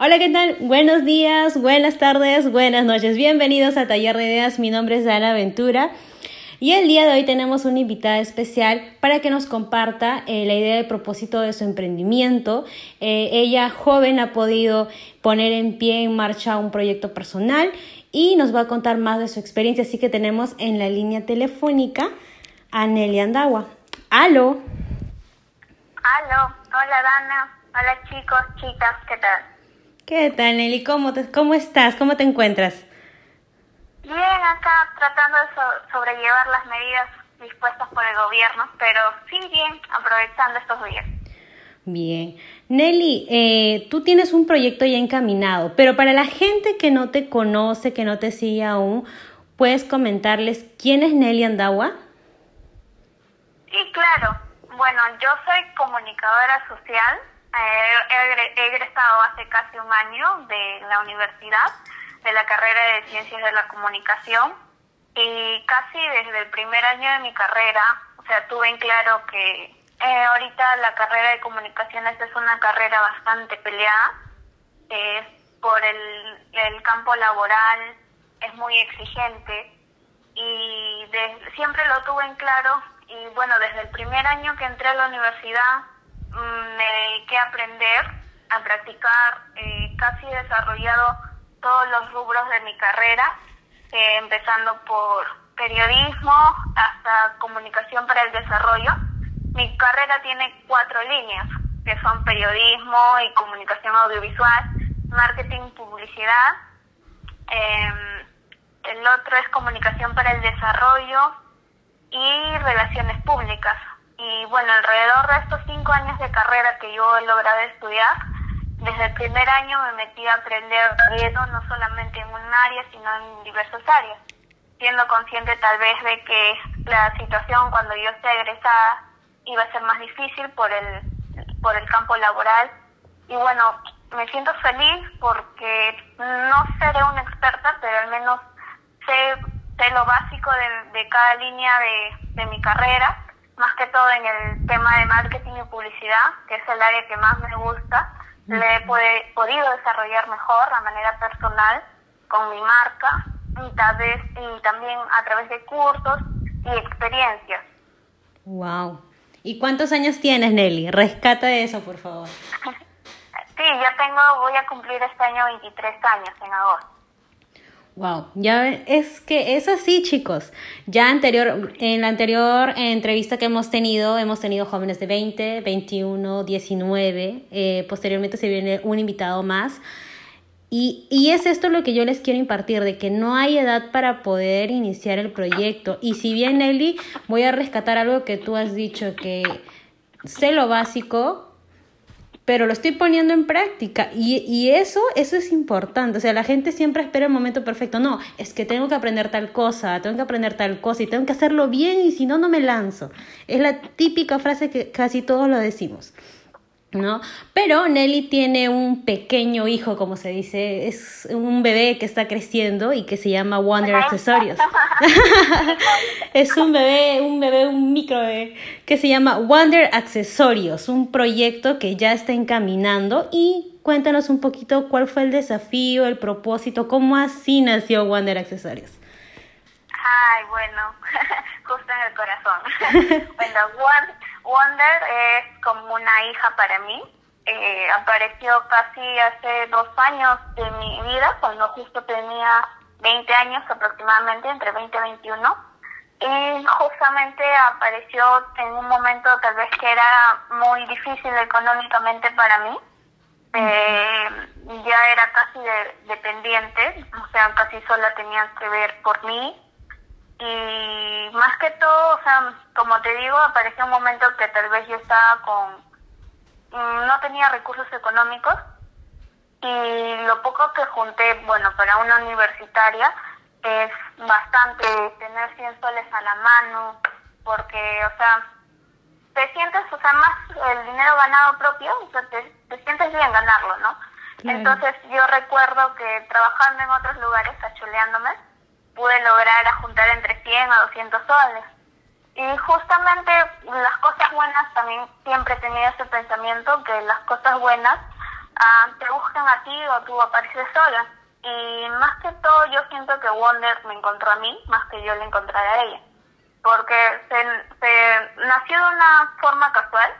Hola, ¿qué tal? Buenos días, buenas tardes, buenas noches. Bienvenidos a Taller de Ideas. Mi nombre es Ana Ventura. Y el día de hoy tenemos una invitada especial para que nos comparta eh, la idea de propósito de su emprendimiento. Eh, ella, joven, ha podido poner en pie, en marcha un proyecto personal y nos va a contar más de su experiencia. Así que tenemos en la línea telefónica a Nelly Andagua. ¡Aló! ¡Aló! Hola, Dana. Hola, chicos, chicas, ¿qué tal? ¿Qué tal, Nelly? ¿Cómo, cómo estás? ¿Cómo te encuentras? Bien, acá tratando de sobrellevar las medidas dispuestas por el gobierno, pero sí bien, aprovechando estos días. Bien. Nelly, eh, tú tienes un proyecto ya encaminado, pero para la gente que no te conoce, que no te sigue aún, ¿puedes comentarles quién es Nelly Andagua? Sí, claro. Bueno, yo soy comunicadora social. Eh, he egresado hace casi un año de la universidad de la carrera de Ciencias de la Comunicación y casi desde el primer año de mi carrera, o sea, tuve en claro que eh, ahorita la carrera de comunicaciones es una carrera bastante peleada, es por el, el campo laboral, es muy exigente y siempre lo tuve en claro y bueno, desde el primer año que entré a la universidad me dediqué a aprender, a practicar, eh, casi desarrollado todos los rubros de mi carrera, eh, empezando por periodismo hasta comunicación para el desarrollo. Mi carrera tiene cuatro líneas, que son periodismo y comunicación audiovisual, marketing, publicidad. Em, el otro es comunicación para el desarrollo y relaciones públicas. Y bueno, alrededor de estos cinco años de carrera que yo he logrado estudiar, desde el primer año me metí a aprender riesgo no solamente en un área, sino en diversas áreas, siendo consciente tal vez de que la situación cuando yo esté egresada iba a ser más difícil por el, por el campo laboral. Y bueno, me siento feliz porque no seré una experta, pero al menos sé, sé lo básico de, de cada línea de, de mi carrera, más que todo en el tema de marketing y publicidad, que es el área que más me gusta le he podido desarrollar mejor a manera personal con mi marca y, tal vez, y también a través de cursos y experiencias. Wow. ¿Y cuántos años tienes, Nelly? Rescata eso, por favor. sí, ya tengo, voy a cumplir este año 23 años en agosto. Wow, ya es que es así, chicos. Ya anterior, en la anterior entrevista que hemos tenido, hemos tenido jóvenes de 20, 21, 19. Eh, posteriormente se viene un invitado más. Y, y es esto lo que yo les quiero impartir, de que no hay edad para poder iniciar el proyecto. Y si bien, Nelly, voy a rescatar algo que tú has dicho, que sé lo básico, pero lo estoy poniendo en práctica y, y, eso, eso es importante. O sea, la gente siempre espera el momento perfecto. No, es que tengo que aprender tal cosa, tengo que aprender tal cosa y tengo que hacerlo bien y si no, no me lanzo. Es la típica frase que casi todos lo decimos. ¿No? Pero Nelly tiene un pequeño hijo, como se dice, es un bebé que está creciendo y que se llama Wonder Accesorios. es un bebé, un bebé, un micro bebé que se llama Wonder Accesorios, un proyecto que ya está encaminando y cuéntanos un poquito cuál fue el desafío, el propósito, cómo así nació Wonder Accesorios. Ay, bueno, justo en el corazón. bueno, Wonder Wonder es como una hija para mí. Eh, apareció casi hace dos años de mi vida, cuando justo tenía 20 años aproximadamente, entre 20 y 21. Y justamente apareció en un momento tal vez que era muy difícil económicamente para mí. Eh, ya era casi dependiente, o sea, casi sola tenía que ver por mí y más que todo, o sea, como te digo, apareció un momento que tal vez yo estaba con, mm, no tenía recursos económicos y lo poco que junté, bueno, para una universitaria es bastante tener 100 soles a la mano, porque, o sea, te sientes, o sea, más el dinero ganado propio, o sea, te, te sientes bien ganarlo, ¿no? Entonces yo recuerdo que trabajando en otros lugares, cachuleándome, pude lograr juntar entre 100 a 200 soles. Y justamente las cosas buenas, también siempre he tenido ese pensamiento que las cosas buenas ah, te buscan a ti o tú apareces sola. Y más que todo yo siento que Wonder me encontró a mí, más que yo le encontré a ella. Porque se, nació de una forma casual.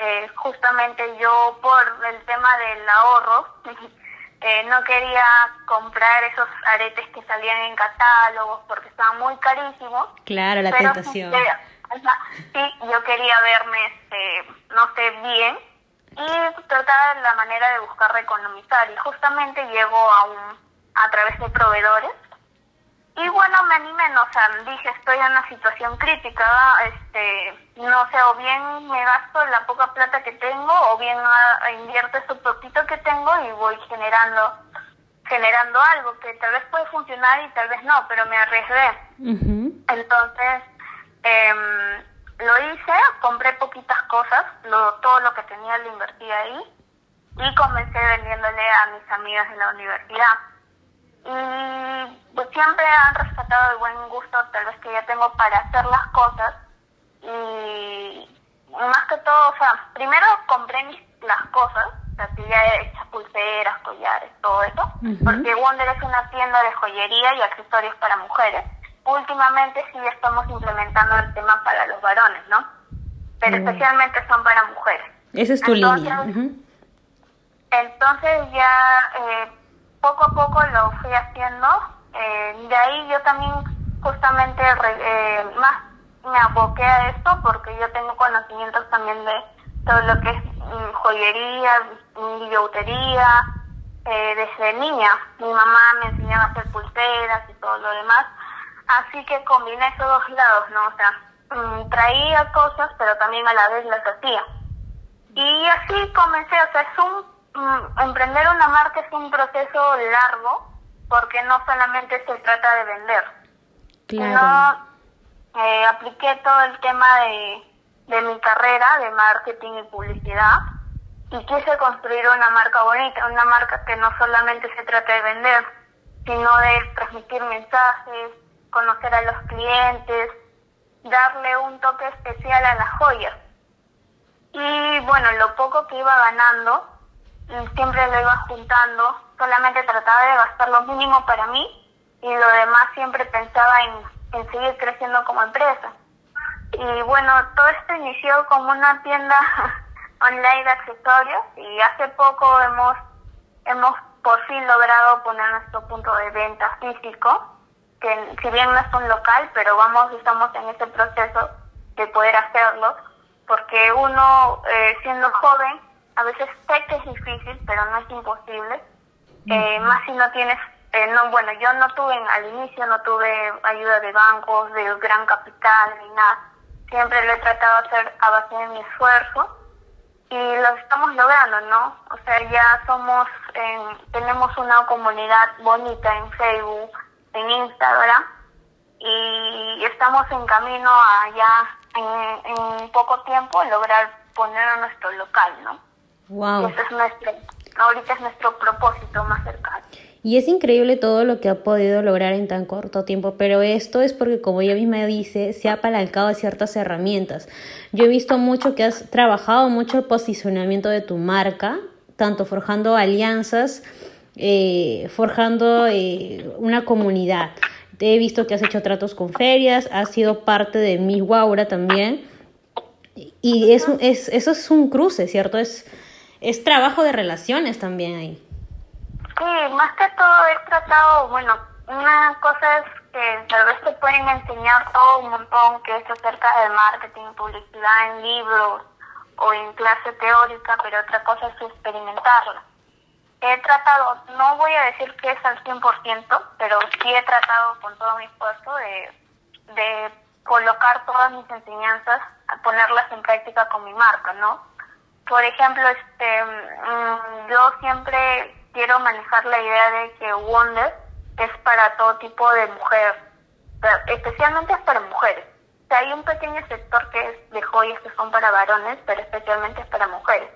Eh, justamente yo por el tema del ahorro eh, no quería comprar esos aretes que salían en catálogos porque estaban muy carísimos. Claro, la tentación. Sí, yo quería verme, este, no sé, bien y tratar la manera de buscar economizar y justamente llego a un a través de proveedores y bueno me animé no, o sea dije estoy en una situación crítica este no sé o bien me gasto la poca plata que tengo o bien a, invierto ese poquito que tengo y voy generando generando algo que tal vez puede funcionar y tal vez no pero me arriesgué entonces eh, lo hice, compré poquitas cosas, lo, todo lo que tenía lo invertí ahí y comencé vendiéndole a mis amigas de la universidad. Y pues, siempre han rescatado el buen gusto tal vez que ya tengo para hacer las cosas y más que todo, o sea, primero compré mis, las cosas, o sea, que ya he hecho pulseras, collares, todo eso, porque Wonder es una tienda de joyería y accesorios para mujeres últimamente sí estamos implementando el tema para los varones, ¿no? Pero mm. especialmente son para mujeres. Esa es tu línea. Entonces ya eh, poco a poco lo fui haciendo. Eh, de ahí yo también justamente eh, más me aboqué a esto porque yo tengo conocimientos también de todo lo que es mm, joyería, billutería, eh, desde niña. Mi mamá me enseñaba a hacer pulseras y todo lo demás. Así que combiné esos dos lados, ¿no? O sea, mm, traía cosas, pero también a la vez las hacía. Y así comencé, o sea, es un, mm, emprender una marca es un proceso largo, porque no solamente se trata de vender. Claro. eh, apliqué todo el tema de, de mi carrera de marketing y publicidad y quise construir una marca bonita, una marca que no solamente se trata de vender, sino de transmitir mensajes, conocer a los clientes, darle un toque especial a las joyas. Y bueno, lo poco que iba ganando, siempre lo iba juntando, solamente trataba de gastar lo mínimo para mí y lo demás siempre pensaba en, seguir creciendo como empresa. Y bueno, todo esto inició como una tienda online de accesorios y hace poco hemos, hemos por fin logrado poner nuestro punto de venta físico que si bien no es un local, pero vamos, estamos en ese proceso de poder hacerlo, porque uno eh, siendo joven, a veces sé que es difícil, pero no es imposible, eh, más si no tienes, eh, no bueno, yo no tuve al inicio, no tuve ayuda de bancos, de gran capital, ni nada, siempre lo he tratado de hacer a base de mi esfuerzo y lo estamos logrando, ¿no? O sea, ya somos, tenemos una comunidad bonita en Facebook, en Instagram y estamos en camino a ya en, poco tiempo lograr poner a nuestro local, ¿no? Wow. es nuestro, ahorita es nuestro propósito más cercano. Y es increíble todo lo que ha podido lograr en tan corto tiempo, pero esto es porque, como ella misma dice, se ha apalancado de ciertas herramientas. Yo he visto mucho que has trabajado mucho el posicionamiento de tu marca, tanto forjando alianzas eh, forjando eh, una comunidad. Te he visto que has hecho tratos con ferias, has sido parte de Mi Guaura también. Y eso es, eso es un cruce, ¿cierto? Es, es trabajo de relaciones también ahí. Sí, más que todo he tratado, bueno, una cosa es que tal vez te pueden enseñar todo un montón que es acerca del marketing, publicidad en libros o en clase teórica, pero otra cosa es experimentarla he tratado, no voy a decir que es al 100%, pero sí he tratado con todo mi esfuerzo de, de colocar todas mis enseñanzas, ponerlas en práctica con mi marca, ¿no? Por ejemplo, este, mm, yo siempre quiero manejar la idea de que Wonder es para todo tipo de mujer, especialmente es para mujeres. O sea, hay un pequeño sector que es de joyas que son para varones, pero especialmente es para mujeres.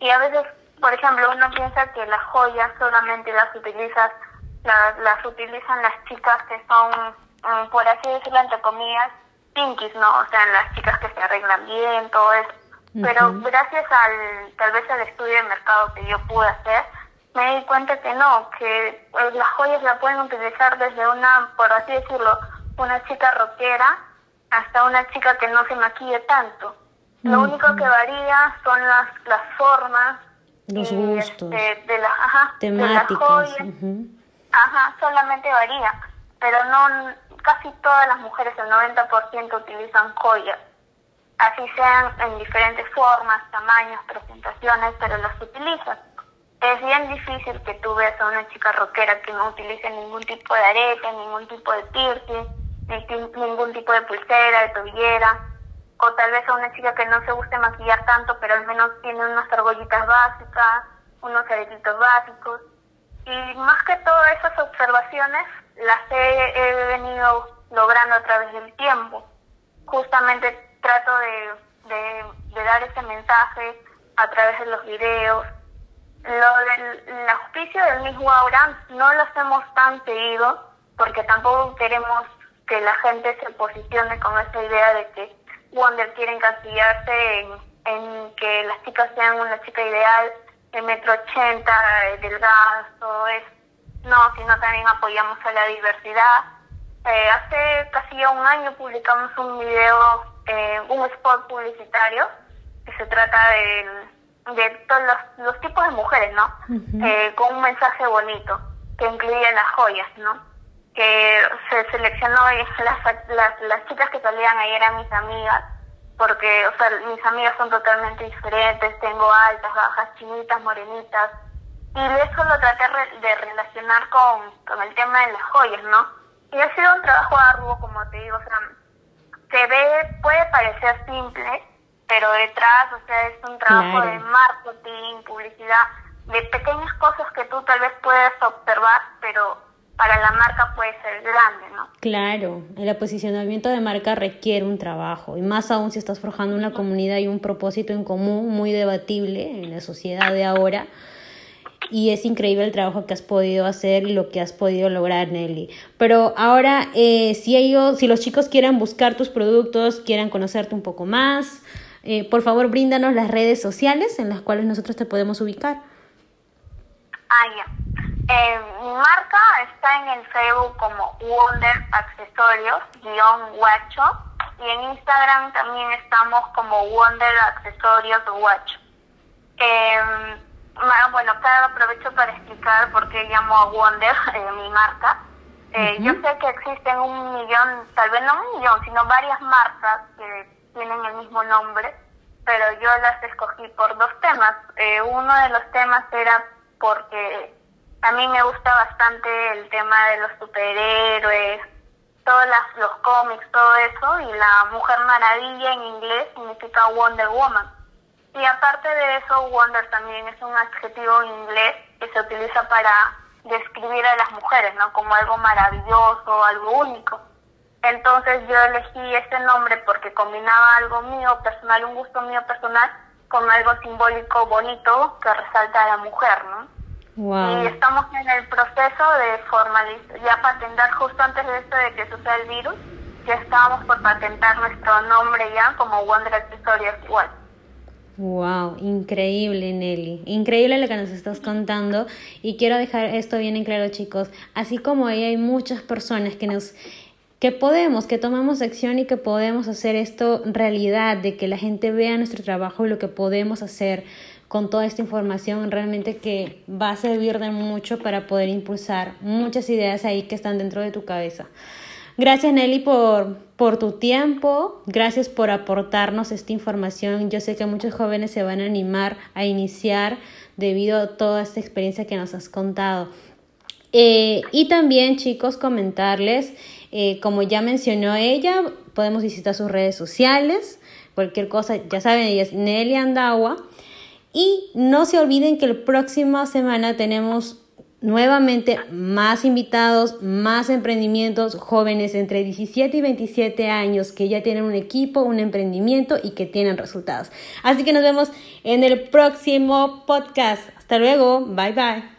Y a veces por ejemplo, uno piensa que las joyas solamente las utilizas, las, las utilizan las chicas que son, mm, por así decirlo, entre comillas, pinkies, ¿no? O sea, las chicas que se arreglan bien, todo eso. Pero gracias al tal vez al estudio de mercado que yo pude hacer, me di cuenta que no, que eh, las joyas la pueden utilizar desde una, por así decirlo, una chica rockera hasta una chica que no se maquille tanto. Lo único que varía son las, las formas, los gustos, este, de, las, ajá, temáticas. joyas. Ajá, solamente varía, pero no casi todas las mujeres, el 90% utilizan joyas. Así sean en diferentes formas, tamaños, presentaciones, pero las utilizan. Es bien difícil que tú veas a una chica rockera que no utilice ningún tipo de arete, ningún tipo de piercing, ningún tipo de pulsera, de tobillera, o tal vez a una chica que no se guste maquillar tanto, pero al menos tiene unas argollitas básicas, unos aretitos básicos. Y más que todas esas observaciones las he, venido logrando a través del tiempo. Justamente trato de, de, dar ese mensaje a través de los videos. Lo del auspicio del Miss Aura no lo hacemos tan seguido porque tampoco queremos que la gente se posicione con esa idea de que Wonder quiere encasillarse en, que las chicas sean una chica ideal de metro ochenta, delgada, todo eso. No, sino también apoyamos a la diversidad. Eh, hace casi un año publicamos un video, eh, un spot publicitario, que se trata de, de todos los, los tipos de mujeres, ¿no? eh, con un mensaje bonito, que incluye las joyas, ¿no? Que se seleccionó las, las, las chicas que salían ahí eran mis amigas, porque, o sea, mis amigas son totalmente diferentes, tengo altas, bajas, chinitas, morenitas, y eso lo traté de relacionar con, con el tema de las joyas, ¿no? Y ha sido un trabajo arduo, como te digo, o sea, se ve, puede parecer simple, pero detrás, o sea, es un trabajo de marketing, publicidad, de pequeñas cosas que tú tal vez puedes observar, pero para la marca puede ser grande, ¿no? Claro, el posicionamiento de marca requiere un trabajo, y más aún si estás forjando una comunidad y un propósito en común muy debatible en la sociedad de ahora y es increíble el trabajo que has podido hacer y lo que has podido lograr, Nelly. Pero ahora, eh, si ellos, si los chicos quieren buscar tus productos, quieran conocerte un poco más, eh, por favor, bríndanos las redes sociales en las cuales nosotros te podemos ubicar. Ah, ya. Eh, mi marca está en el Facebook como Wonder Accesorios, guion guacho, y en Instagram también estamos como Wonder Accesorios guacho. Eh, bueno, claro, aprovecho para explicar por qué llamo a Wonder eh, mi marca. Eh, Yo sé que existen un millón, tal vez no un millón, sino varias marcas que tienen el mismo nombre, pero yo las escogí por dos temas. Eh, uno de los temas era porque a mí me gusta bastante el tema de los superhéroes, todos las, los cómics, todo eso, y la Mujer Maravilla en inglés significa Wonder Woman. Y aparte de eso, wonder también es un adjetivo en inglés que se utiliza para describir a las mujeres, ¿no? Como algo maravilloso, algo único. Entonces yo elegí este nombre porque combinaba algo mío personal, un gusto mío personal, con algo simbólico bonito que resalta a la mujer, ¿no? Y estamos en el proceso de formalizar, ya patentar justo antes de esto de que suceda el virus, ya estábamos por patentar nuestro nombre ya como Wonder Accesorios igual. Wow, increíble Nelly, increíble lo que nos estás contando. Y quiero dejar esto bien en claro chicos, así como hay muchas personas que nos que podemos, que tomamos acción y que podemos hacer esto realidad, de que la gente vea nuestro trabajo y lo que podemos hacer con toda esta información realmente que va a servir de mucho para poder impulsar muchas ideas ahí que están dentro de tu cabeza. Gracias Nelly por, por tu tiempo, gracias por aportarnos esta información. Yo sé que muchos jóvenes se van a animar a iniciar debido a toda esta experiencia que nos has contado. Eh, y también chicos, comentarles, eh, como ya mencionó ella, podemos visitar sus redes sociales, cualquier cosa, ya saben, ella es Nelly Andagua. Y no se olviden que la próxima semana tenemos nuevamente más invitados, más emprendimientos, jóvenes entre 17 y 27 años que ya tienen un equipo, un emprendimiento y que tienen resultados. Así que nos vemos en el próximo podcast. Hasta luego, bye bye.